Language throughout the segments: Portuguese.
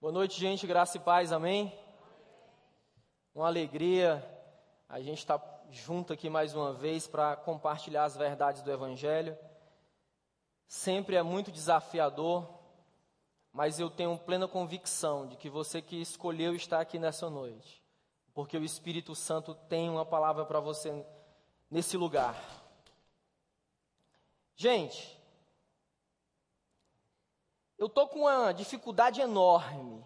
Boa noite, gente, graça e paz, amém? Uma alegria a gente estar tá junto aqui mais uma vez para compartilhar as verdades do Evangelho. Sempre é muito desafiador, mas eu tenho plena convicção de que você que escolheu estar aqui nessa noite, porque o Espírito Santo tem uma palavra para você nesse lugar. Gente, eu estou com uma dificuldade enorme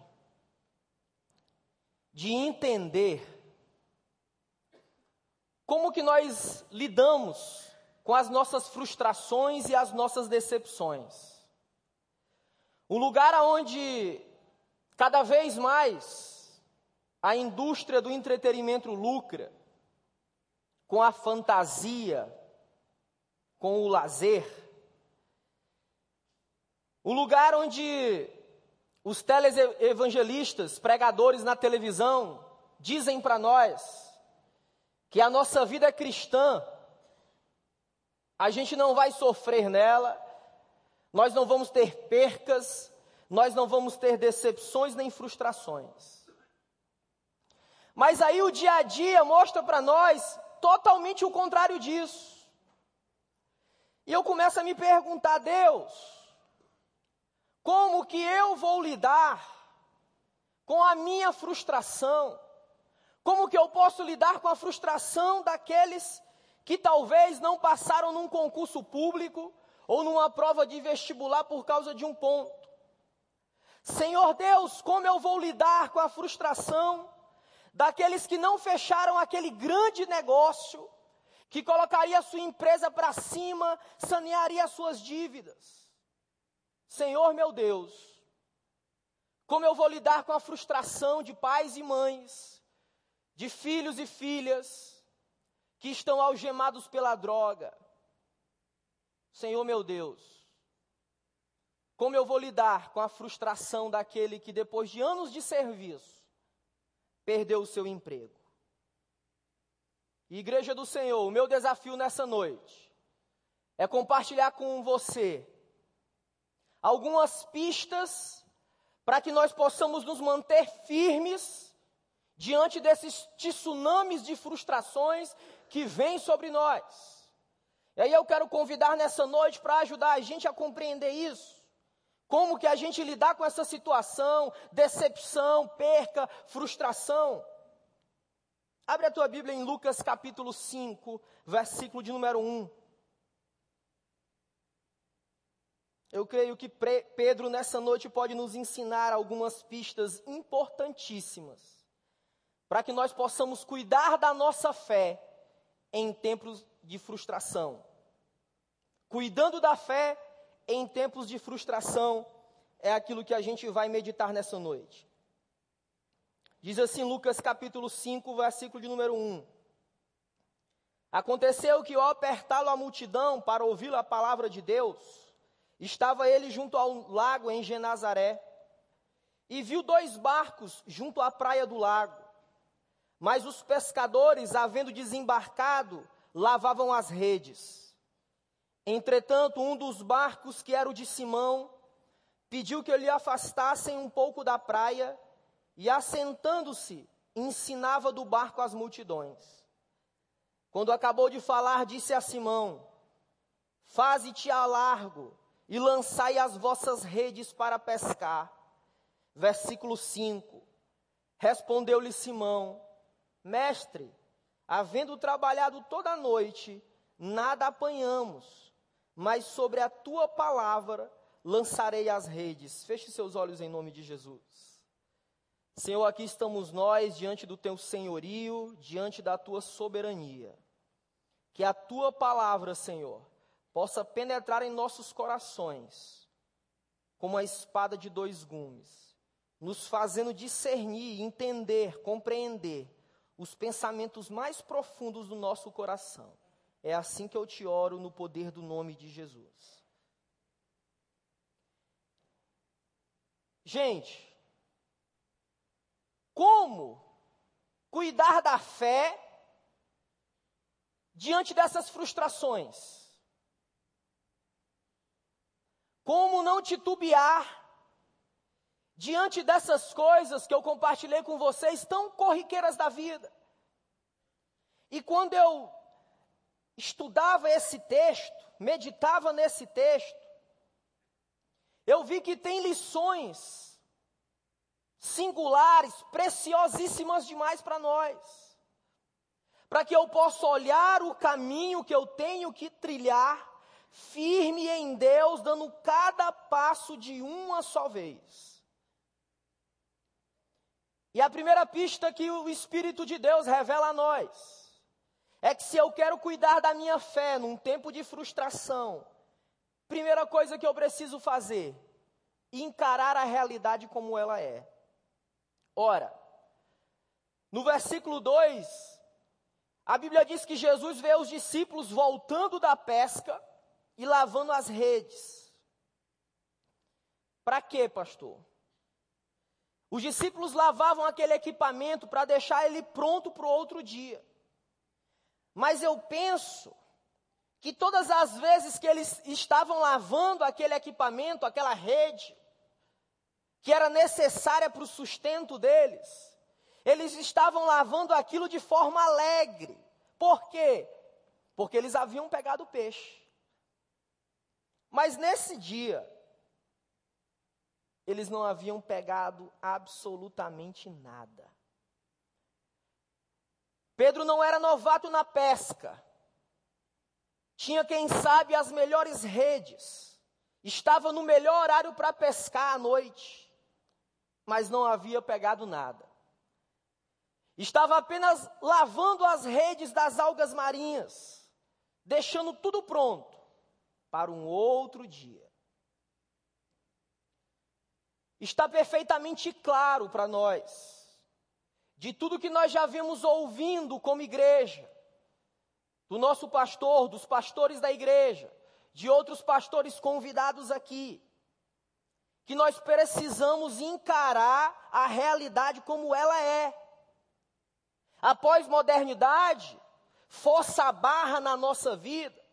de entender como que nós lidamos com as nossas frustrações e as nossas decepções. Um lugar onde cada vez mais a indústria do entretenimento lucra com a fantasia, com o lazer, o lugar onde os televangelistas, pregadores na televisão, dizem para nós que a nossa vida é cristã, a gente não vai sofrer nela, nós não vamos ter percas, nós não vamos ter decepções nem frustrações. Mas aí o dia a dia mostra para nós totalmente o contrário disso. E eu começo a me perguntar, Deus, como que eu vou lidar com a minha frustração? Como que eu posso lidar com a frustração daqueles que talvez não passaram num concurso público ou numa prova de vestibular por causa de um ponto? Senhor Deus, como eu vou lidar com a frustração daqueles que não fecharam aquele grande negócio que colocaria a sua empresa para cima, sanearia as suas dívidas? Senhor meu Deus, como eu vou lidar com a frustração de pais e mães, de filhos e filhas que estão algemados pela droga? Senhor meu Deus, como eu vou lidar com a frustração daquele que depois de anos de serviço perdeu o seu emprego? Igreja do Senhor, o meu desafio nessa noite é compartilhar com você algumas pistas para que nós possamos nos manter firmes diante desses tsunamis de frustrações que vêm sobre nós. E aí eu quero convidar nessa noite para ajudar a gente a compreender isso. Como que a gente lidar com essa situação, decepção, perca, frustração. Abre a tua Bíblia em Lucas capítulo 5, versículo de número 1. Eu creio que Pedro nessa noite pode nos ensinar algumas pistas importantíssimas para que nós possamos cuidar da nossa fé em tempos de frustração. Cuidando da fé em tempos de frustração é aquilo que a gente vai meditar nessa noite. Diz assim Lucas capítulo 5, versículo de número 1. Aconteceu que ao apertá-lo a multidão para ouvir a palavra de Deus, Estava ele junto ao lago em Genazaré e viu dois barcos junto à praia do lago. Mas os pescadores, havendo desembarcado, lavavam as redes. Entretanto, um dos barcos, que era o de Simão, pediu que lhe afastassem um pouco da praia e, assentando-se, ensinava do barco as multidões. Quando acabou de falar, disse a Simão: Faze-te a largo e lançai as vossas redes para pescar. Versículo 5. Respondeu-lhe Simão: Mestre, havendo trabalhado toda a noite, nada apanhamos, mas sobre a tua palavra lançarei as redes. Feche seus olhos em nome de Jesus. Senhor, aqui estamos nós diante do teu senhorio, diante da tua soberania. Que a tua palavra, Senhor, possa penetrar em nossos corações como a espada de dois gumes, nos fazendo discernir, entender, compreender os pensamentos mais profundos do nosso coração. É assim que eu te oro no poder do nome de Jesus. Gente, como cuidar da fé diante dessas frustrações? Como não titubear diante dessas coisas que eu compartilhei com vocês, tão corriqueiras da vida. E quando eu estudava esse texto, meditava nesse texto, eu vi que tem lições singulares, preciosíssimas demais para nós. Para que eu possa olhar o caminho que eu tenho que trilhar, firme em Deus, dando cada passo de uma só vez. E a primeira pista que o Espírito de Deus revela a nós é que se eu quero cuidar da minha fé num tempo de frustração, primeira coisa que eu preciso fazer, encarar a realidade como ela é. Ora, no versículo 2, a Bíblia diz que Jesus vê os discípulos voltando da pesca e lavando as redes. Para quê, pastor? Os discípulos lavavam aquele equipamento para deixar ele pronto para o outro dia. Mas eu penso que todas as vezes que eles estavam lavando aquele equipamento, aquela rede, que era necessária para o sustento deles, eles estavam lavando aquilo de forma alegre. Por quê? Porque eles haviam pegado peixe. Mas nesse dia, eles não haviam pegado absolutamente nada. Pedro não era novato na pesca. Tinha, quem sabe, as melhores redes. Estava no melhor horário para pescar à noite. Mas não havia pegado nada. Estava apenas lavando as redes das algas marinhas, deixando tudo pronto para um outro dia. Está perfeitamente claro para nós de tudo que nós já vimos ouvindo como igreja, do nosso pastor, dos pastores da igreja, de outros pastores convidados aqui, que nós precisamos encarar a realidade como ela é. A pós-modernidade força a barra na nossa vida,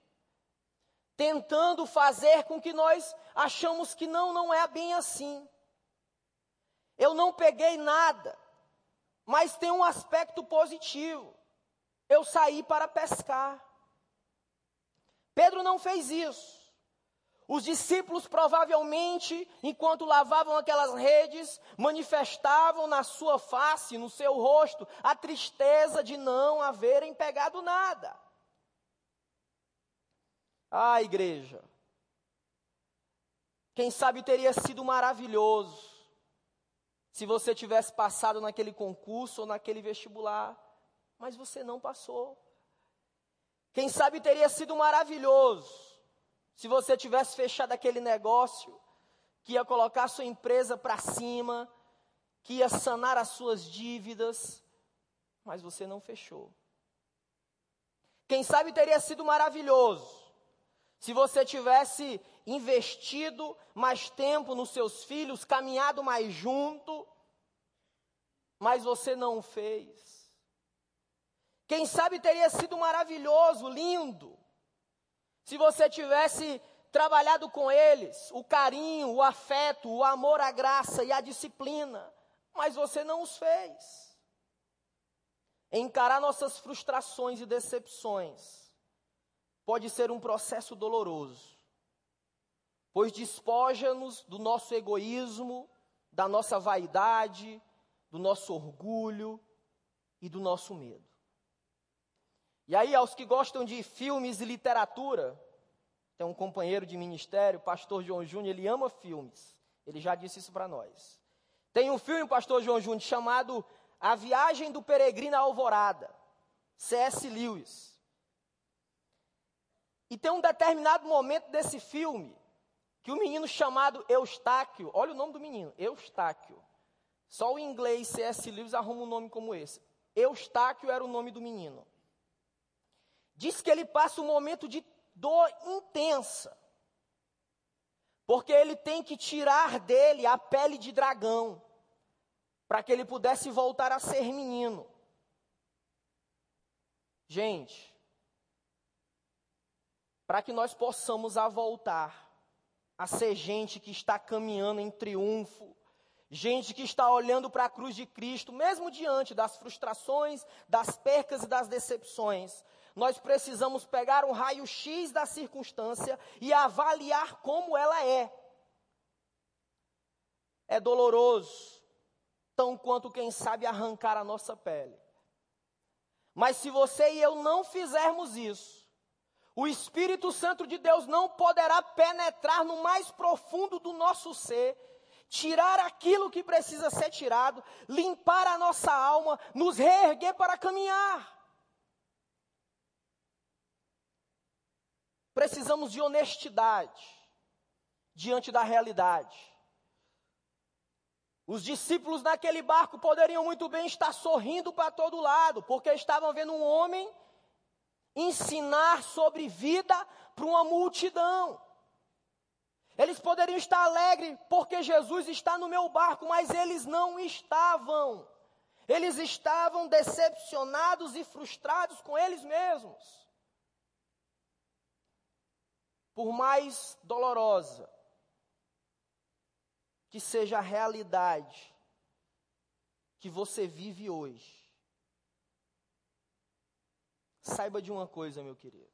tentando fazer com que nós achamos que não, não é bem assim. Eu não peguei nada. Mas tem um aspecto positivo. Eu saí para pescar. Pedro não fez isso. Os discípulos provavelmente, enquanto lavavam aquelas redes, manifestavam na sua face, no seu rosto, a tristeza de não haverem pegado nada. Ah, igreja. Quem sabe teria sido maravilhoso se você tivesse passado naquele concurso ou naquele vestibular, mas você não passou. Quem sabe teria sido maravilhoso se você tivesse fechado aquele negócio que ia colocar sua empresa para cima, que ia sanar as suas dívidas, mas você não fechou. Quem sabe teria sido maravilhoso se você tivesse investido mais tempo nos seus filhos, caminhado mais junto, mas você não fez. Quem sabe teria sido maravilhoso, lindo, se você tivesse trabalhado com eles o carinho, o afeto, o amor, a graça e a disciplina, mas você não os fez. Encarar nossas frustrações e decepções pode ser um processo doloroso, pois despoja-nos do nosso egoísmo, da nossa vaidade, do nosso orgulho e do nosso medo. E aí, aos que gostam de filmes e literatura, tem um companheiro de ministério, pastor João Júnior, ele ama filmes. Ele já disse isso para nós. Tem um filme, pastor João Júnior, chamado A Viagem do Peregrino à Alvorada, C.S. Lewis. E tem um determinado momento desse filme que o um menino chamado Eustáquio, olha o nome do menino, Eustáquio. Só o inglês C.S. Lewis arruma um nome como esse. Eustáquio era o nome do menino. Diz que ele passa um momento de dor intensa. Porque ele tem que tirar dele a pele de dragão, para que ele pudesse voltar a ser menino. Gente, para que nós possamos a voltar a ser gente que está caminhando em triunfo gente que está olhando para a cruz de Cristo, mesmo diante das frustrações, das percas e das decepções, nós precisamos pegar um raio-x da circunstância e avaliar como ela é. É doloroso, tão quanto quem sabe arrancar a nossa pele. Mas se você e eu não fizermos isso, o Espírito Santo de Deus não poderá penetrar no mais profundo do nosso ser, tirar aquilo que precisa ser tirado, limpar a nossa alma, nos reerguer para caminhar. Precisamos de honestidade diante da realidade. Os discípulos naquele barco poderiam muito bem estar sorrindo para todo lado, porque estavam vendo um homem ensinar sobre vida para uma multidão. Eles poderiam estar alegres porque Jesus está no meu barco, mas eles não estavam. Eles estavam decepcionados e frustrados com eles mesmos. Por mais dolorosa que seja a realidade que você vive hoje. Saiba de uma coisa, meu querido.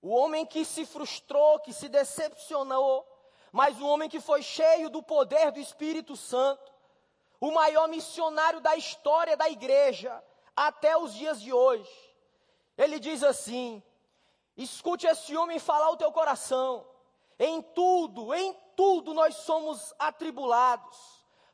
O homem que se frustrou, que se decepcionou, mas o homem que foi cheio do poder do Espírito Santo, o maior missionário da história da igreja, até os dias de hoje. Ele diz assim: escute esse homem falar o teu coração, em tudo, em tudo nós somos atribulados,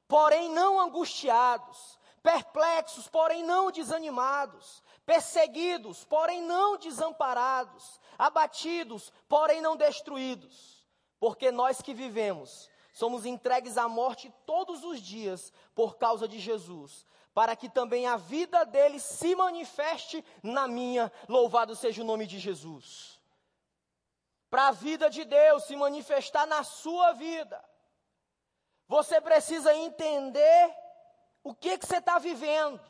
porém não angustiados, perplexos, porém não desanimados, perseguidos, porém não desamparados, abatidos, porém não destruídos. Porque nós que vivemos somos entregues à morte todos os dias por causa de Jesus, para que também a vida dele se manifeste na minha. Louvado seja o nome de Jesus para a vida de Deus se manifestar na sua vida, você precisa entender o que, que você está vivendo.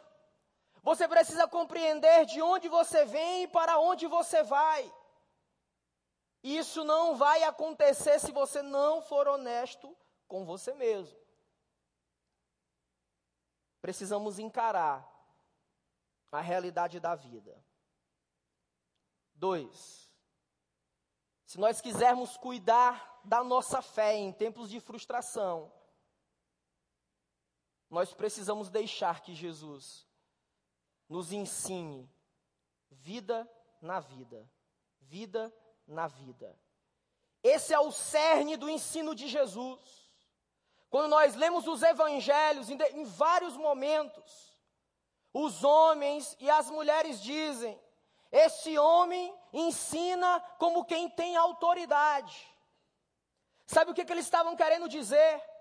Você precisa compreender de onde você vem e para onde você vai. Isso não vai acontecer se você não for honesto com você mesmo. Precisamos encarar a realidade da vida. Dois, se nós quisermos cuidar da nossa fé em tempos de frustração, nós precisamos deixar que Jesus nos ensine vida na vida, vida na vida. Esse é o cerne do ensino de Jesus. Quando nós lemos os evangelhos, em, em vários momentos, os homens e as mulheres dizem: esse homem ensina como quem tem autoridade. Sabe o que, que eles estavam querendo dizer?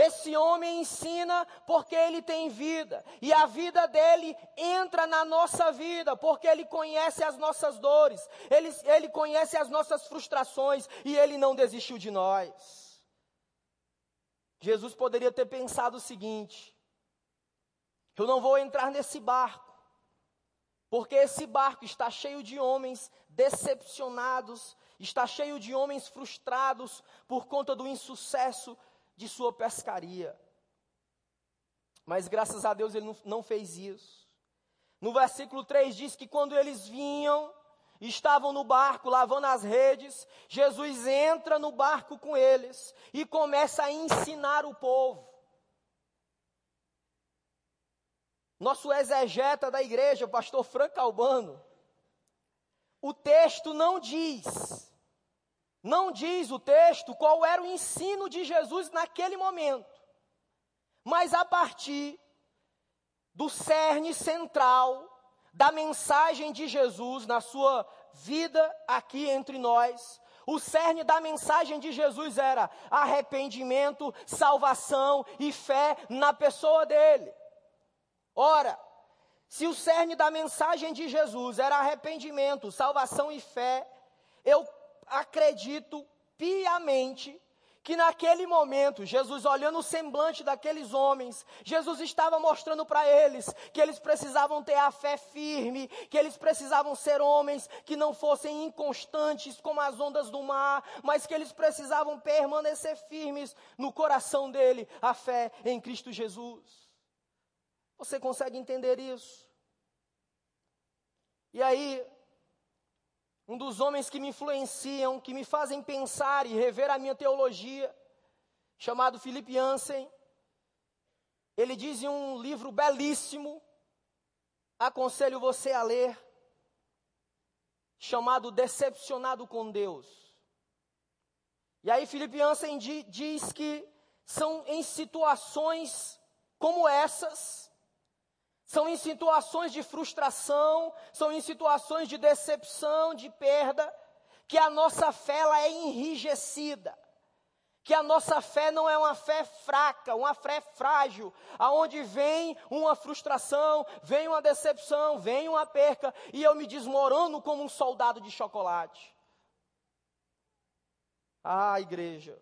Esse homem ensina porque ele tem vida, e a vida dele entra na nossa vida, porque ele conhece as nossas dores, ele, ele conhece as nossas frustrações, e ele não desistiu de nós. Jesus poderia ter pensado o seguinte: eu não vou entrar nesse barco, porque esse barco está cheio de homens decepcionados, está cheio de homens frustrados por conta do insucesso de sua pescaria. Mas graças a Deus ele não, fez isso. No versículo 3 diz que quando eles vinham, estavam no barco lavando as redes, Jesus entra no barco com eles e começa a ensinar o povo. Nosso exegeta da igreja, o pastor Franco Albano, o texto não diz, não diz o texto qual era o ensino de Jesus naquele momento, mas a partir do cerne central da mensagem de Jesus na sua vida aqui entre nós, o cerne da mensagem de Jesus era arrependimento, salvação e fé na pessoa dele. Ora, se o cerne da mensagem de Jesus era arrependimento, salvação e fé, eu acredito piamente que naquele momento, Jesus olhando o semblante daqueles homens, Jesus estava mostrando para eles que eles precisavam ter a fé firme, que eles precisavam ser homens que não fossem inconstantes como as ondas do mar, mas que eles precisavam permanecer firmes no coração dele, a fé em Cristo Jesus. Você consegue entender isso? E aí, um dos homens que me influenciam, que me fazem pensar e rever a minha teologia, chamado Philip Jansen. Ele diz em um livro belíssimo, aconselho você a ler, chamado Decepcionado com Deus. E aí Philip Jansen diz que são em situações como essas são em situações de frustração, são em situações de decepção, de perda, que a nossa fé ela é enrijecida. Que a nossa fé não é uma fé fraca, uma fé frágil, aonde vem uma frustração, vem uma decepção, vem uma perca e eu me desmorono como um soldado de chocolate. Ah, igreja,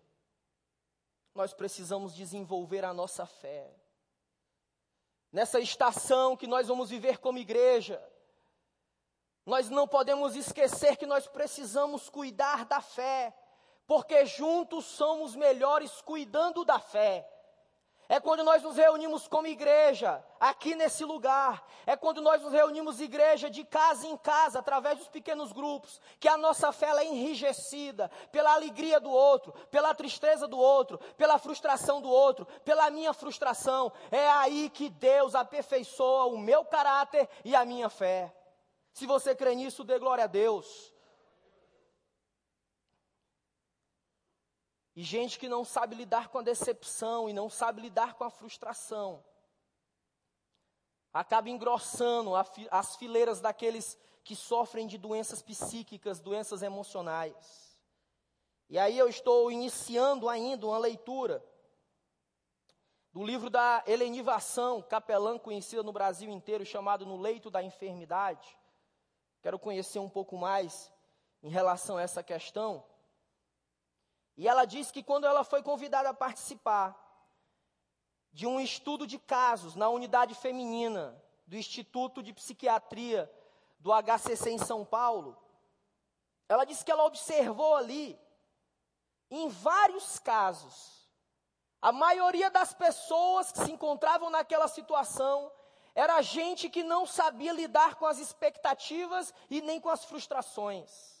nós precisamos desenvolver a nossa fé nessa estação que nós vamos viver como igreja, nós não podemos esquecer que nós precisamos cuidar da fé, porque juntos somos melhores cuidando da fé. É quando nós nos reunimos como igreja, aqui nesse lugar. É quando nós nos reunimos igreja de casa em casa, através dos pequenos grupos, que a nossa fé é enrijecida pela alegria do outro, pela tristeza do outro, pela frustração do outro, pela minha frustração. É aí que Deus aperfeiçoa o meu caráter e a minha fé. Se você crê nisso, dê glória a Deus. E gente que não sabe lidar com a decepção e não sabe lidar com a frustração, acaba engrossando as fileiras daqueles que sofrem de doenças psíquicas, doenças emocionais. E aí eu estou iniciando ainda uma leitura do livro da Helenivação, capelã conhecida no Brasil inteiro, chamado No Leito da Enfermidade. Quero conhecer um pouco mais em relação a essa questão. E ela diz que quando ela foi convidada a participar de um estudo de casos na unidade feminina do Instituto de Psiquiatria do HCC em São Paulo, ela disse que ela observou ali, em vários casos, a maioria das pessoas que se encontravam naquela situação era gente que não sabia lidar com as expectativas e nem com as frustrações.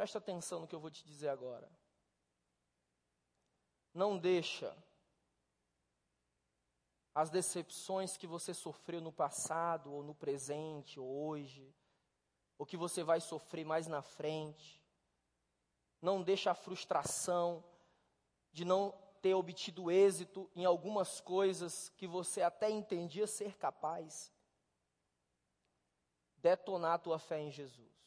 Presta atenção no que eu vou te dizer agora. Não deixa as decepções que você sofreu no passado, ou no presente, ou hoje, ou que você vai sofrer mais na frente. Não deixa a frustração de não ter obtido êxito em algumas coisas que você até entendia ser capaz. Detonar a tua fé em Jesus.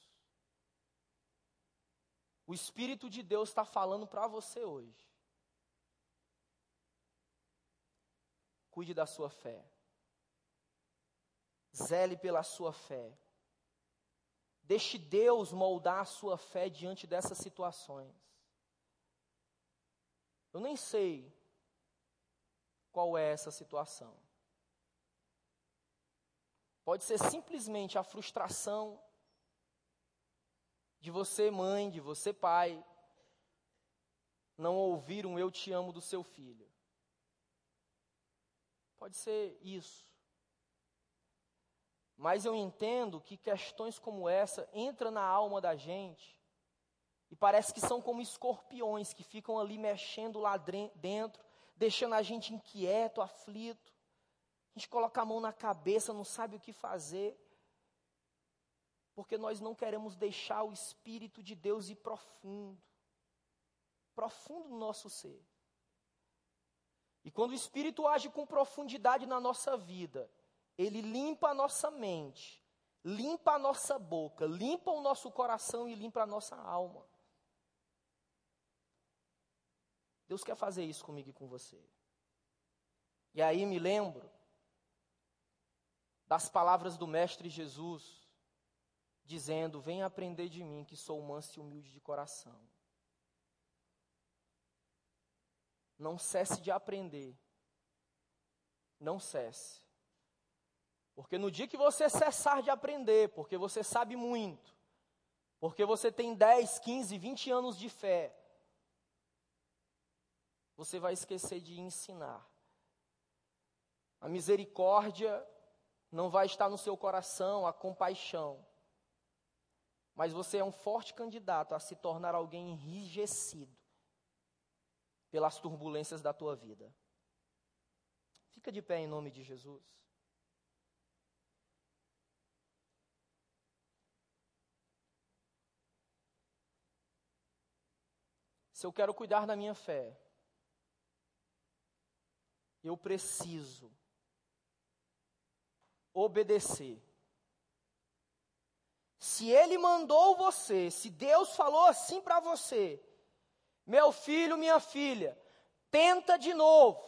O Espírito de Deus está falando para você hoje. Cuide da sua fé. Zele pela sua fé. Deixe Deus moldar a sua fé diante dessas situações. Eu nem sei qual é essa situação. Pode ser simplesmente a frustração de você, mãe, de você, pai, não ouvir um eu te amo do seu filho. Pode ser isso. Mas eu entendo que questões como essa entram na alma da gente e parece que são como escorpiões que ficam ali mexendo lá dentro, deixando a gente inquieto, aflito. A gente coloca a mão na cabeça, não sabe o que fazer porque nós não queremos deixar o Espírito de Deus ir profundo profundo no nosso ser. E quando o Espírito age com profundidade na nossa vida, ele limpa a nossa mente, limpa a nossa boca, limpa o nosso coração e limpa a nossa alma. Deus quer fazer isso comigo e com você. E aí me lembro das palavras do Mestre Jesus dizendo: Venha aprender de mim, que sou manso e humilde de coração. Não cesse de aprender. Não cesse. Porque no dia que você cessar de aprender, porque você sabe muito, porque você tem 10, 15, 20 anos de fé, você vai esquecer de ensinar. A misericórdia não vai estar no seu coração, a compaixão. Mas você é um forte candidato a se tornar alguém enrijecido pelas turbulências da tua vida. Fica de pé em nome de Jesus. Se eu quero cuidar da minha fé, eu preciso obedecer. Se Ele mandou você, se Deus falou assim para você, meu filho, minha filha, tenta de novo.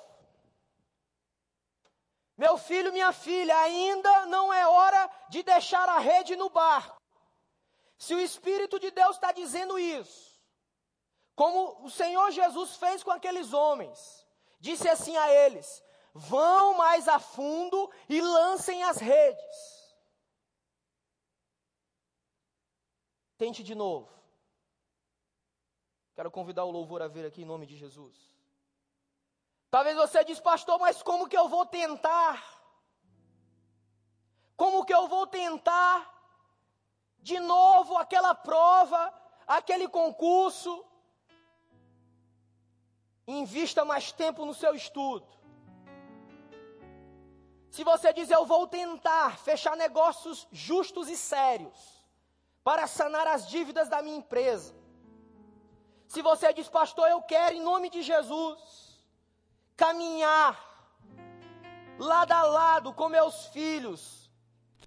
Meu filho, minha filha, ainda não é hora de deixar a rede no barco. Se o Espírito de Deus está dizendo isso, como o Senhor Jesus fez com aqueles homens, disse assim a eles: vão mais a fundo e lancem as redes. Tente de novo. Quero convidar o louvor a vir aqui em nome de Jesus. Talvez você diz, pastor, mas como que eu vou tentar? Como que eu vou tentar de novo aquela prova, aquele concurso? Invista mais tempo no seu estudo. Se você diz, eu vou tentar fechar negócios justos e sérios, para sanar as dívidas da minha empresa. Se você diz, pastor, eu quero, em nome de Jesus, caminhar lado a lado com meus filhos,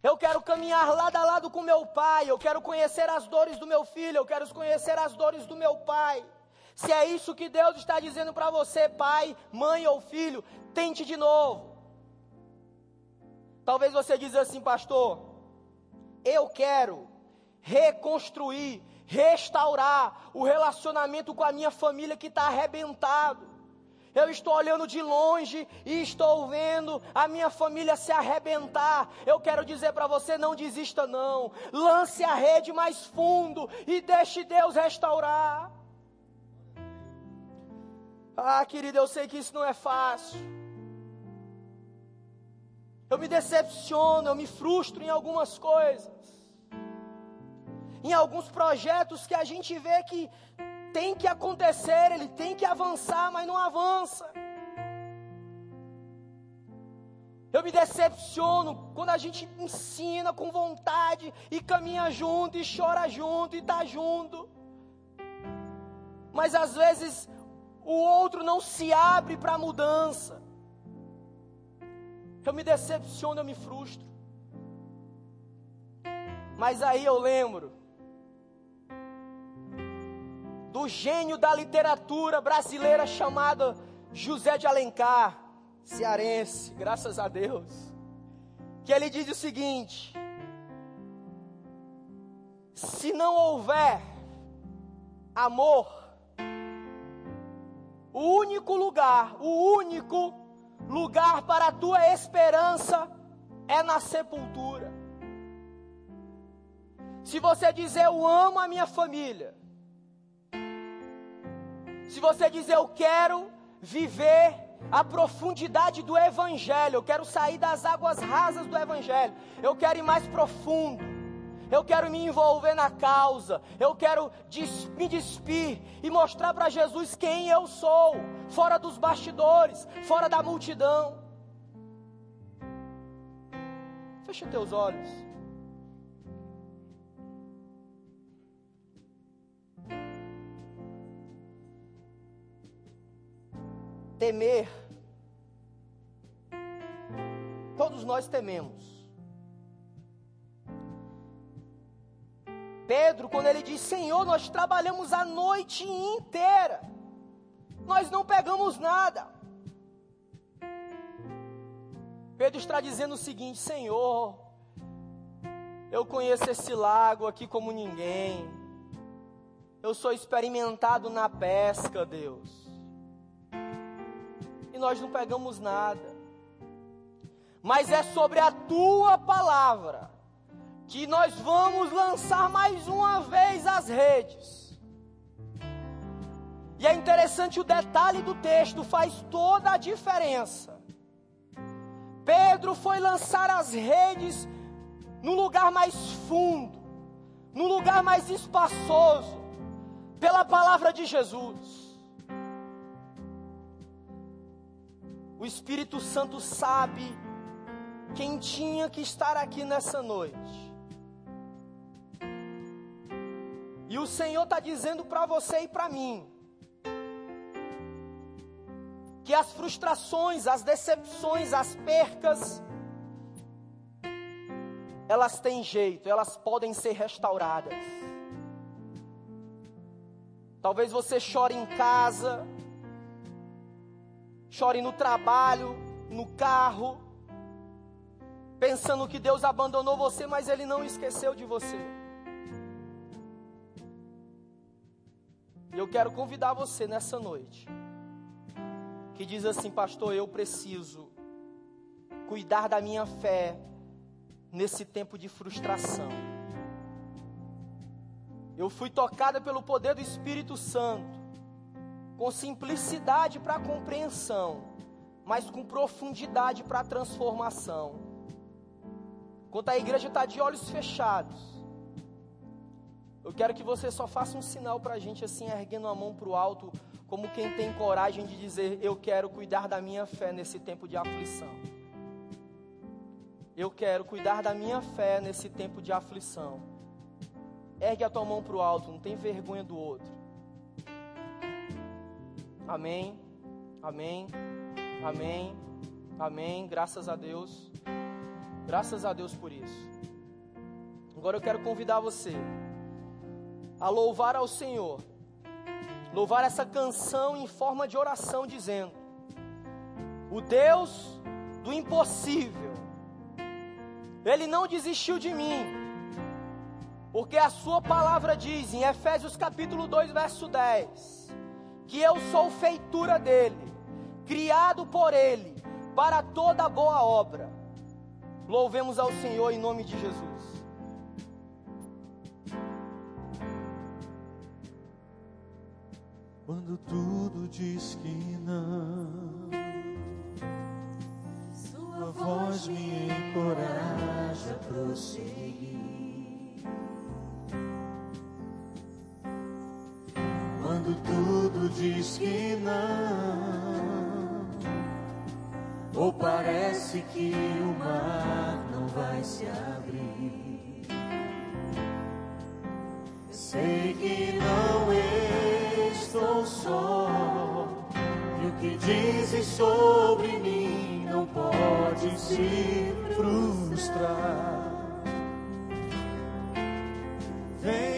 eu quero caminhar lado a lado com meu pai, eu quero conhecer as dores do meu filho, eu quero conhecer as dores do meu pai. Se é isso que Deus está dizendo para você, pai, mãe ou filho, tente de novo. Talvez você diz assim, pastor, eu quero reconstruir, restaurar o relacionamento com a minha família que está arrebentado. Eu estou olhando de longe e estou vendo a minha família se arrebentar. Eu quero dizer para você: não desista, não. Lance a rede mais fundo e deixe Deus restaurar. Ah, querido, eu sei que isso não é fácil. Eu me decepciono, eu me frustro em algumas coisas em alguns projetos que a gente vê que tem que acontecer, ele tem que avançar, mas não avança. Eu me decepciono quando a gente ensina com vontade e caminha junto e chora junto e está junto. Mas às vezes o outro não se abre para a mudança. Eu me decepciono, eu me frustro. Mas aí eu lembro do gênio da literatura brasileira chamado José de Alencar, cearense, graças a Deus, que ele diz o seguinte: se não houver amor, o único lugar, o único lugar para a tua esperança é na sepultura. Se você dizer eu amo a minha família, se você dizer eu quero viver a profundidade do Evangelho, eu quero sair das águas rasas do Evangelho, eu quero ir mais profundo, eu quero me envolver na causa, eu quero me despir e mostrar para Jesus quem eu sou, fora dos bastidores, fora da multidão. Fecha teus olhos. Temer. Todos nós tememos. Pedro, quando ele diz: Senhor, nós trabalhamos a noite inteira, nós não pegamos nada. Pedro está dizendo o seguinte: Senhor, Eu conheço esse lago aqui como ninguém. Eu sou experimentado na pesca, Deus. Nós não pegamos nada. Mas é sobre a tua palavra que nós vamos lançar mais uma vez as redes. E é interessante o detalhe do texto, faz toda a diferença. Pedro foi lançar as redes no lugar mais fundo, no lugar mais espaçoso, pela palavra de Jesus. O Espírito Santo sabe quem tinha que estar aqui nessa noite. E o Senhor está dizendo para você e para mim: que as frustrações, as decepções, as percas, elas têm jeito, elas podem ser restauradas. Talvez você chore em casa, chore no trabalho, no carro, pensando que Deus abandonou você, mas Ele não esqueceu de você. E eu quero convidar você nessa noite, que diz assim, pastor, eu preciso cuidar da minha fé, nesse tempo de frustração. Eu fui tocada pelo poder do Espírito Santo, com simplicidade para compreensão, mas com profundidade para transformação. Enquanto a igreja está de olhos fechados, eu quero que você só faça um sinal para a gente, assim, erguendo a mão para o alto, como quem tem coragem de dizer: Eu quero cuidar da minha fé nesse tempo de aflição. Eu quero cuidar da minha fé nesse tempo de aflição. Ergue a tua mão para o alto, não tem vergonha do outro. Amém, amém, amém, amém. Graças a Deus, graças a Deus por isso. Agora eu quero convidar você a louvar ao Senhor, louvar essa canção em forma de oração, dizendo: O Deus do impossível ele não desistiu de mim. Porque a sua palavra diz em Efésios capítulo 2, verso 10, que eu sou feitura dele, criado por ele, para toda boa obra. Louvemos ao Senhor em nome de Jesus. Quando tudo diz que não tua voz me encoraja a prosseguir. Quando tudo diz que não, ou parece que o mar não vai se abrir. Sei que não estou só, e o que dizes sobre mim não pode se frustrar. Venha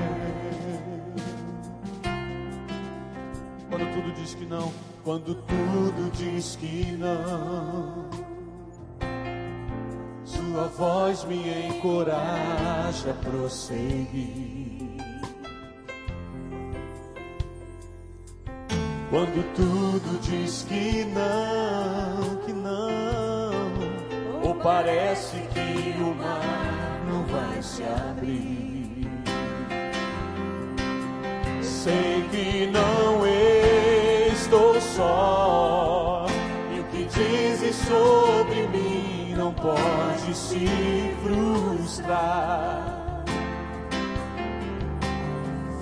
Quando tudo diz que não, quando tudo diz que não sua voz me encoraja a prosseguir. Quando tudo diz que não, que não, ou parece que o mar não vai se abrir. Sei que não estou só, e o que dizes sobre mim não pode se frustrar.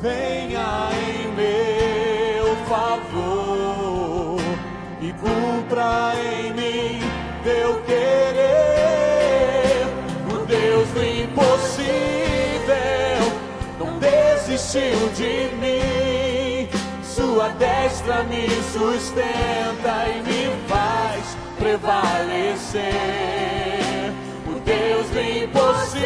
venha em meu favor e cumpra em mim teu querer. O Deus do impossível não desistiu de mim. Sua destra me sustenta e me faz prevalecer. O Deus do impossível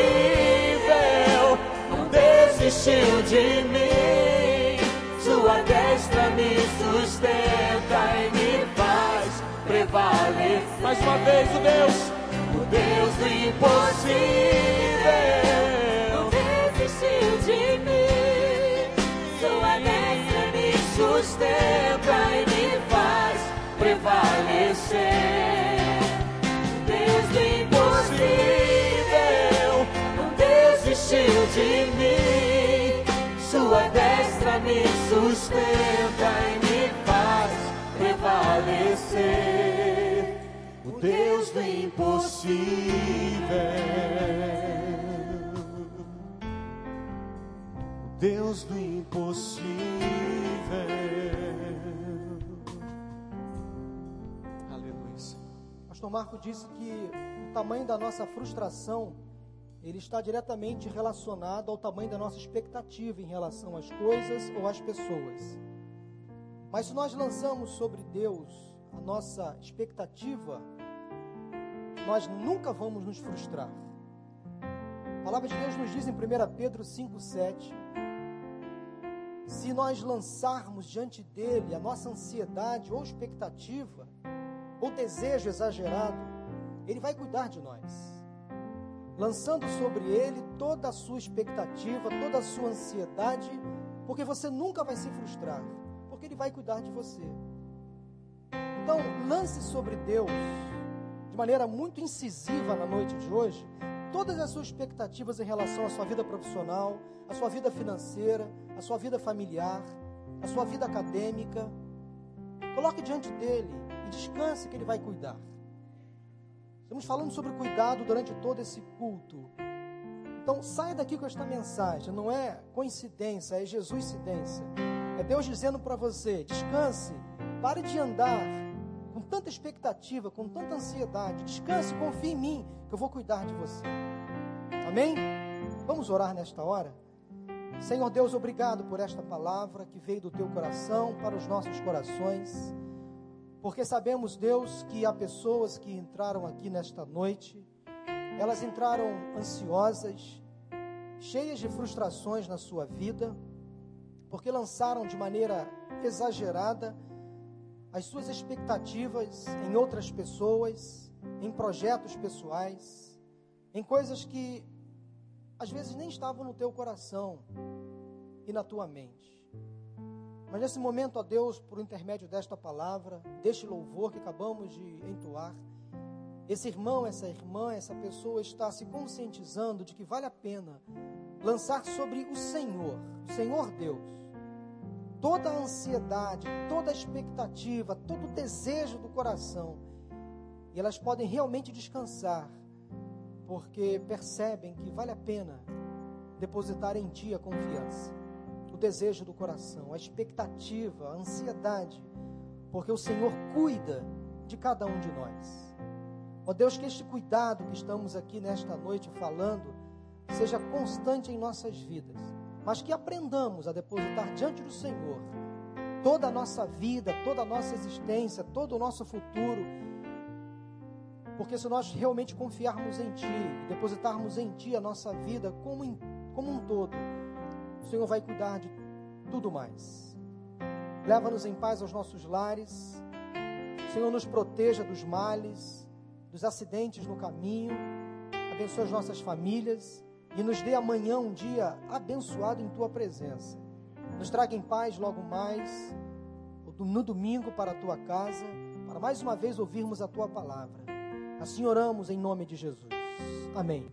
não desistiu de mim. Sua destra me sustenta e me faz prevalecer. Mais uma vez, o Deus, o Deus do impossível. Sustenta e me faz prevalecer. Deus do impossível não desistiu de mim. Sua destra me sustenta e me faz prevalecer. O Deus do impossível. Deus do impossível. Pastor Marco disse que o tamanho da nossa frustração ele está diretamente relacionado ao tamanho da nossa expectativa em relação às coisas ou às pessoas. Mas se nós lançamos sobre Deus a nossa expectativa, nós nunca vamos nos frustrar. A palavra de Deus nos diz em 1 Pedro 5,7: se nós lançarmos diante dele a nossa ansiedade ou expectativa, ou desejo exagerado, ele vai cuidar de nós. Lançando sobre ele toda a sua expectativa, toda a sua ansiedade, porque você nunca vai se frustrar, porque ele vai cuidar de você. Então, lance sobre Deus, de maneira muito incisiva na noite de hoje, todas as suas expectativas em relação à sua vida profissional, à sua vida financeira, à sua vida familiar, à sua vida acadêmica. Coloque diante dele descanse que ele vai cuidar. Estamos falando sobre cuidado durante todo esse culto. Então, saia daqui com esta mensagem. Não é coincidência, é Jesuscidência. É Deus dizendo para você: descanse, pare de andar com tanta expectativa, com tanta ansiedade. Descanse, confie em mim, que eu vou cuidar de você. Amém? Vamos orar nesta hora? Senhor Deus, obrigado por esta palavra que veio do teu coração para os nossos corações. Porque sabemos, Deus, que há pessoas que entraram aqui nesta noite, elas entraram ansiosas, cheias de frustrações na sua vida, porque lançaram de maneira exagerada as suas expectativas em outras pessoas, em projetos pessoais, em coisas que às vezes nem estavam no teu coração e na tua mente. Mas nesse momento, ó Deus, por intermédio desta palavra, deste louvor que acabamos de entoar, esse irmão, essa irmã, essa pessoa está se conscientizando de que vale a pena lançar sobre o Senhor, o Senhor Deus, toda a ansiedade, toda a expectativa, todo o desejo do coração. E elas podem realmente descansar, porque percebem que vale a pena depositar em Ti a confiança desejo do coração, a expectativa, a ansiedade, porque o Senhor cuida de cada um de nós. Ó Deus, que este cuidado que estamos aqui nesta noite falando seja constante em nossas vidas, mas que aprendamos a depositar diante do Senhor toda a nossa vida, toda a nossa existência, todo o nosso futuro. Porque se nós realmente confiarmos em Ti, depositarmos em Ti a nossa vida como, em, como um todo, o Senhor vai cuidar de tudo mais. Leva-nos em paz aos nossos lares. Senhor, nos proteja dos males, dos acidentes no caminho. Abençoe as nossas famílias e nos dê amanhã um dia abençoado em tua presença. Nos traga em paz logo mais, no domingo para a tua casa, para mais uma vez ouvirmos a tua palavra. Assim oramos em nome de Jesus. Amém.